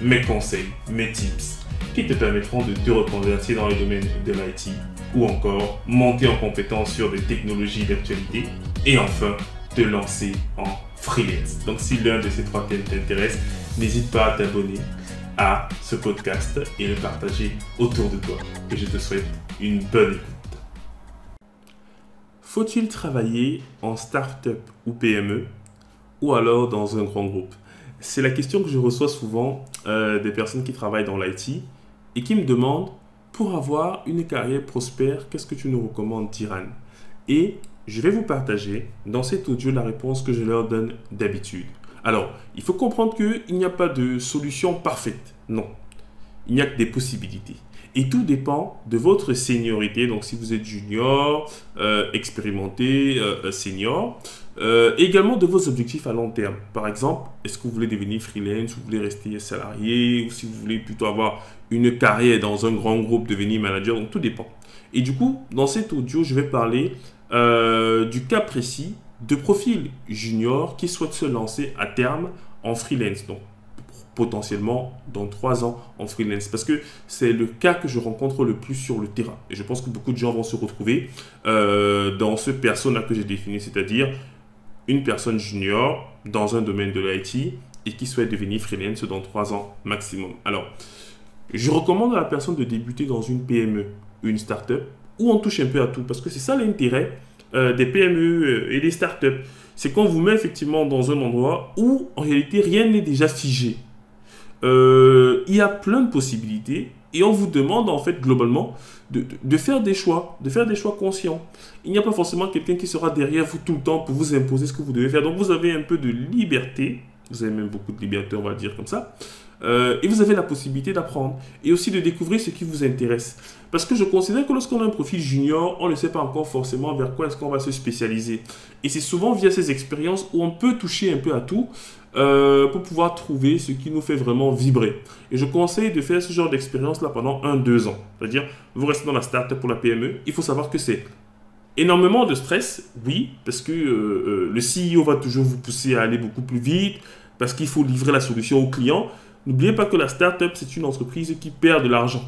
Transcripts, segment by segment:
mes conseils, mes tips qui te permettront de te reconvertir dans le domaine de l'IT ou encore monter en compétence sur des technologies d'actualité et enfin te lancer en freelance. Donc si l'un de ces trois thèmes t'intéresse, n'hésite pas à t'abonner à ce podcast et le partager autour de toi. Et je te souhaite une bonne écoute. Faut-il travailler en start-up ou PME ou alors dans un grand groupe? C'est la question que je reçois souvent euh, des personnes qui travaillent dans l'IT et qui me demandent pour avoir une carrière prospère, qu'est-ce que tu nous recommandes, Tiran? Et je vais vous partager dans cet audio la réponse que je leur donne d'habitude. Alors, il faut comprendre qu'il n'y a pas de solution parfaite. Non. Il n'y a que des possibilités. Et tout dépend de votre seniorité. Donc, si vous êtes junior, euh, expérimenté, euh, euh, senior. également de vos objectifs à long terme. Par exemple, est-ce que vous voulez devenir freelance, ou vous voulez rester salarié, ou si vous voulez plutôt avoir une carrière dans un grand groupe, devenir manager. Donc, tout dépend. Et du coup, dans cet audio, je vais parler du cas précis de profils juniors qui souhaitent se lancer à terme en freelance. Donc, potentiellement dans trois ans en freelance. Parce que c'est le cas que je rencontre le plus sur le terrain. Et je pense que beaucoup de gens vont se retrouver euh, dans ce persona que j'ai défini, c'est-à-dire une personne junior dans un domaine de l'IT et qui souhaite devenir freelance dans trois ans maximum. Alors, je recommande à la personne de débuter dans une PME, une start-up, où on touche un peu à tout. Parce que c'est ça l'intérêt euh, des PME euh, et des start-up. C'est qu'on vous met effectivement dans un endroit où en réalité rien n'est déjà figé. Euh, il y a plein de possibilités et on vous demande en fait globalement de, de, faire des choix, de faire des choix conscients. Il n'y a pas forcément quelqu'un qui sera derrière vous tout le temps pour vous imposer ce que vous devez faire. Donc vous avez un peu de liberté, vous avez même beaucoup de liberté on va dire comme ça, euh, et vous avez la possibilité d'apprendre et aussi de découvrir ce qui vous intéresse. Parce que je considère que lorsqu'on a un profil junior, on ne sait pas encore forcément vers quoi est-ce qu'on va se spécialiser. Et c'est souvent via ces expériences où on peut toucher un peu à tout euh, pour pouvoir trouver ce qui nous fait vraiment vibrer. Et je conseille de faire ce genre d'expérience-là pendant 1-2 ans. C'est-à-dire, vous restez dans la start pour la PME, il faut savoir que c'est énormément de stress, oui, parce que euh, le CEO va toujours vous pousser à aller beaucoup plus vite, parce qu'il faut livrer la solution au client. N'oubliez pas que la startup, c'est une entreprise qui perd de l'argent.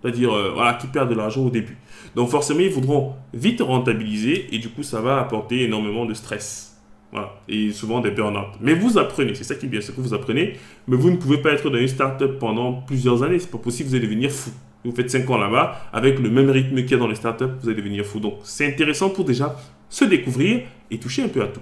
C'est-à-dire, euh, voilà, qui perd de l'argent au début. Donc forcément, ils voudront vite rentabiliser et du coup, ça va apporter énormément de stress. Voilà. Et souvent des burn-out. Mais vous apprenez, c'est ça qui est bien, c'est que vous apprenez. Mais vous ne pouvez pas être dans une startup pendant plusieurs années. C'est pas possible, vous allez devenir fou. Vous faites 5 ans là-bas, avec le même rythme qu'il y a dans les startups, vous allez devenir fou. Donc c'est intéressant pour déjà se découvrir et toucher un peu à tout.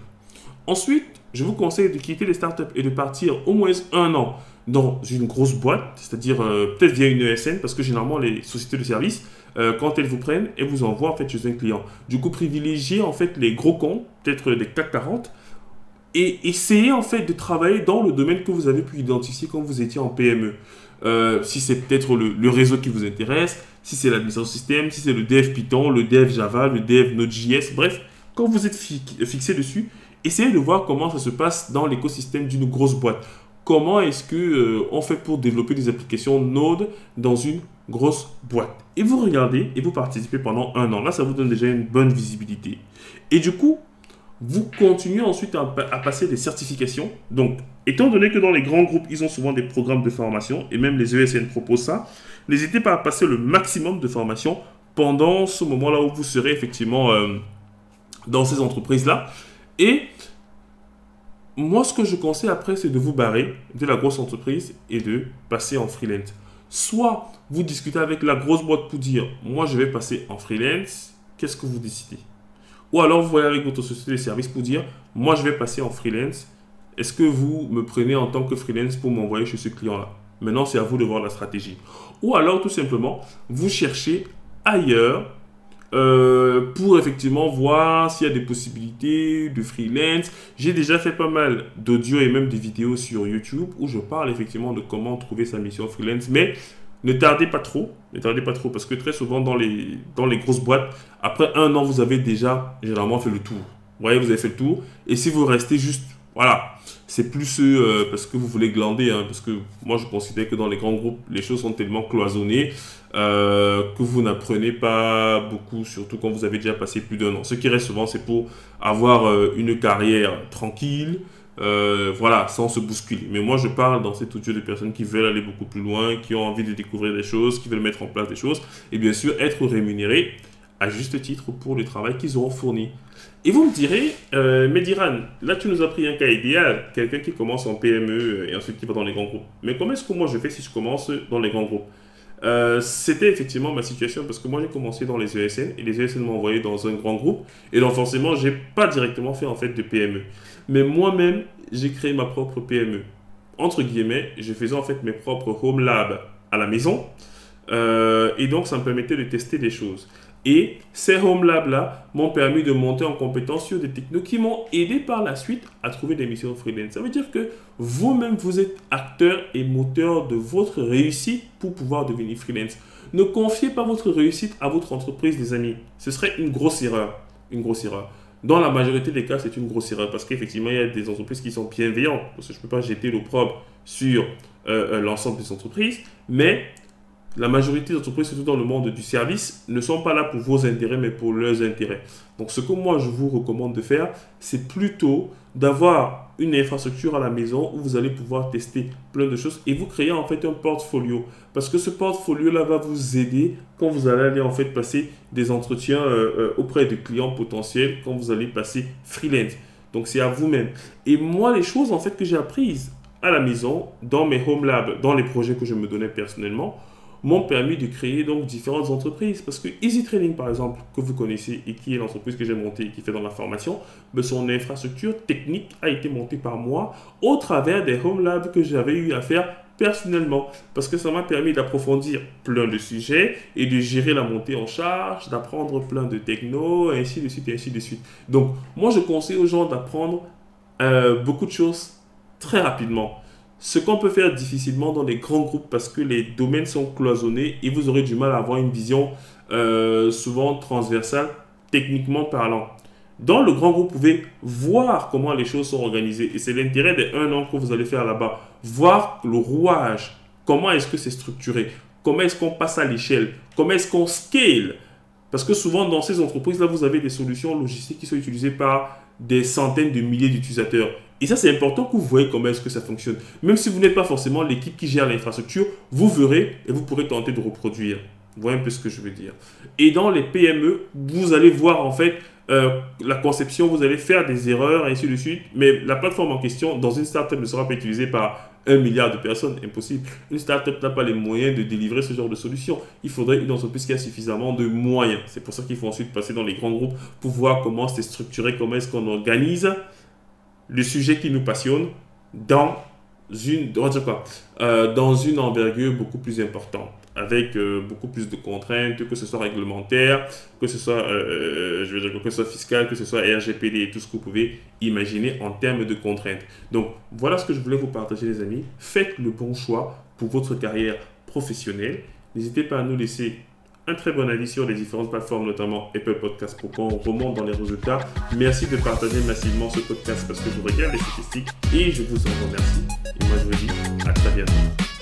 Ensuite, je vous conseille de quitter les startups et de partir au moins un an dans une grosse boîte, c'est-à-dire euh, peut-être via une ESN, parce que généralement les sociétés de services, euh, quand elles vous prennent, elles vous envoient en fait chez un client. Du coup, privilégiez en fait les gros comptes, peut-être des CAC 40, et essayez en fait de travailler dans le domaine que vous avez pu identifier quand vous étiez en PME. Euh, si c'est peut-être le, réseau qui vous intéresse, si c'est l'administration système, si c'est le dev Python, le dev Java, le dev Node.js, bref, quand vous êtes fixé dessus, essayez de voir comment ça se passe dans l'écosystème d'une grosse boîte comment est-ce que euh, on fait pour développer des applications Node dans une grosse boîte? Et vous regardez et vous participez pendant un an. Là, ça vous donne déjà une bonne visibilité. Et du coup, vous continuez ensuite à, passer des certifications. Donc, étant donné que dans les grands groupes, ils ont souvent des programmes de formation, et même les ESN proposent ça, n'hésitez pas à passer le maximum de formation pendant ce moment-là où vous serez effectivement euh, dans ces entreprises-là. Et moi, ce que je conseille après, c'est de vous barrer de la grosse entreprise et de passer en freelance. Soit vous discutez avec la grosse boîte pour dire, moi, je vais passer en freelance, qu'est-ce que vous décidez? Ou alors, vous voyez avec votre société de services pour dire, moi, je vais passer en freelance, est-ce que vous me prenez en tant que freelance pour m'envoyer chez ce client-là? Maintenant, c'est à vous de voir la stratégie. Ou alors, tout simplement, vous cherchez ailleurs euh, pour effectivement voir s'il y a des possibilités de freelance. J'ai déjà fait pas mal d'audio et même des vidéos sur YouTube où je parle effectivement de comment trouver sa mission freelance. Mais ne tardez pas trop, ne tardez pas trop parce que très souvent dans les, dans les grosses boîtes, après un an, vous avez déjà généralement fait le tour. Vous voyez, vous avez fait le tour. Et si vous restez juste, voilà, c'est plus euh, parce que vous voulez glander, hein, parce que moi je considère que dans les grands groupes, les choses sont tellement cloisonnées euh, que vous n'apprenez pas beaucoup, surtout quand vous avez déjà passé plus d'un an. Ce qui reste souvent, c'est pour avoir euh, une carrière tranquille, voilà, sans se bousculer. Mais moi je parle dans cet audio de personnes qui veulent aller beaucoup plus loin, qui ont envie de découvrir des choses, qui veulent mettre en place des choses, et bien sûr être rémunérés à juste titre pour le travail qu'ils auront fourni. Et vous me direz, euh, Mediran, là tu nous as pris un cas idéal, quelqu'un qui commence en PME et ensuite qui va dans les grands groupes. Mais comment est-ce que moi je fais si je commence dans les grands groupes? Euh, C'était effectivement ma situation parce que moi j'ai commencé dans les ESN et les ESN m'ont envoyé dans un grand groupe et donc forcément j'ai pas directement fait en fait de PME. Mais moi-même j'ai créé ma propre PME. Entre guillemets, je faisais en fait mes propres home labs à la maison. Euh, et donc, ça me permettait de tester des choses. Et ces Home Labs-là m'ont permis de monter en compétence sur des technos qui m'ont aidé par la suite à trouver des missions freelance. Ça veut dire que vous-même, vous êtes acteur et moteur de votre réussite pour pouvoir devenir freelance. Ne confiez pas votre réussite à votre entreprise, les amis. Ce serait une grosse erreur. Une grosse erreur. Dans la majorité des cas, c'est une grosse erreur parce qu'effectivement, il y a des entreprises qui sont bienveillantes. Parce que je ne peux pas jeter l'opprobre sur euh, euh, l'ensemble des entreprises. Mais la majorité des entreprises, surtout dans le monde du service, ne sont pas là pour vos intérêts, mais pour leurs intérêts. Donc, ce que moi, je vous recommande de faire, c'est plutôt d'avoir une infrastructure à la maison où vous allez pouvoir tester plein de choses et vous créer en fait un portfolio. Parce que ce portfolio-là va vous aider quand vous allez aller en fait passer des entretiens euh, euh, auprès de clients potentiels, quand vous allez passer freelance. Donc, c'est à vous-même. Et moi, les choses en fait que j'ai apprises à la maison, dans mes home labs, dans les projets que je me donnais personnellement, m'ont permis de créer donc différentes entreprises. Parce que Easy Training, par exemple, que vous connaissez et qui est l'entreprise que j'ai montée et qui fait dans la formation, mais son infrastructure technique a été montée par moi au travers des home labs que j'avais eu à faire personnellement parce que ça m'a permis d'approfondir plein de sujets et de gérer la montée en charge, d'apprendre plein de techno, ainsi de suite, et ainsi de suite. Donc, moi, je conseille aux gens d'apprendre euh, beaucoup de choses très rapidement. Ce qu'on peut faire difficilement dans les grands groupes parce que les domaines sont cloisonnés et vous aurez du mal à avoir une vision euh, souvent transversale, techniquement parlant. Dans le grand groupe, vous pouvez voir comment les choses sont organisées. Et c'est l'intérêt des un an que vous allez faire là-bas. Voir le rouage. Comment est-ce que c'est structuré? Comment est-ce qu'on passe à l'échelle? Comment est-ce qu'on scale? Parce que souvent, dans ces entreprises-là, vous avez des solutions logistiques qui sont utilisées par des centaines de milliers d'utilisateurs. Et ça, c'est important que vous voyez comment est-ce que ça fonctionne. Même si vous n'êtes pas forcément l'équipe qui gère l'infrastructure, vous verrez et vous pourrez tenter de reproduire. Vous voyez un peu ce que je veux dire. Et dans les PME, vous allez voir en fait euh, la conception, vous allez faire des erreurs et ainsi de suite. Mais la plateforme en question, dans une startup, ne sera pas utilisée par un milliard de personnes. Impossible. Une startup n'a pas les moyens de délivrer ce genre de solution. Il faudrait une entreprise qui a suffisamment de moyens. C'est pour ça qu'il faut ensuite passer dans les grands groupes pour voir comment c'est structuré, comment est-ce qu'on organise le sujet qui nous passionne dans une, euh, dans une envergure beaucoup plus importante, avec euh, beaucoup plus de contraintes, que ce soit réglementaire, que ce soit, euh, je veux dire, que ce soit fiscal, que ce soit RGPD et tout ce que vous pouvez imaginer en termes de contraintes. Donc voilà ce que je voulais vous partager les amis. Faites le bon choix pour votre carrière professionnelle. N'hésitez pas à nous laisser un très bon avis sur les différentes plateformes, notamment Apple Podcast, pour qu'on remonte dans les résultats. Merci de partager massivement ce podcast parce que je regarde les statistiques et je vous en remercie. Moi, je vous dis à très bientôt.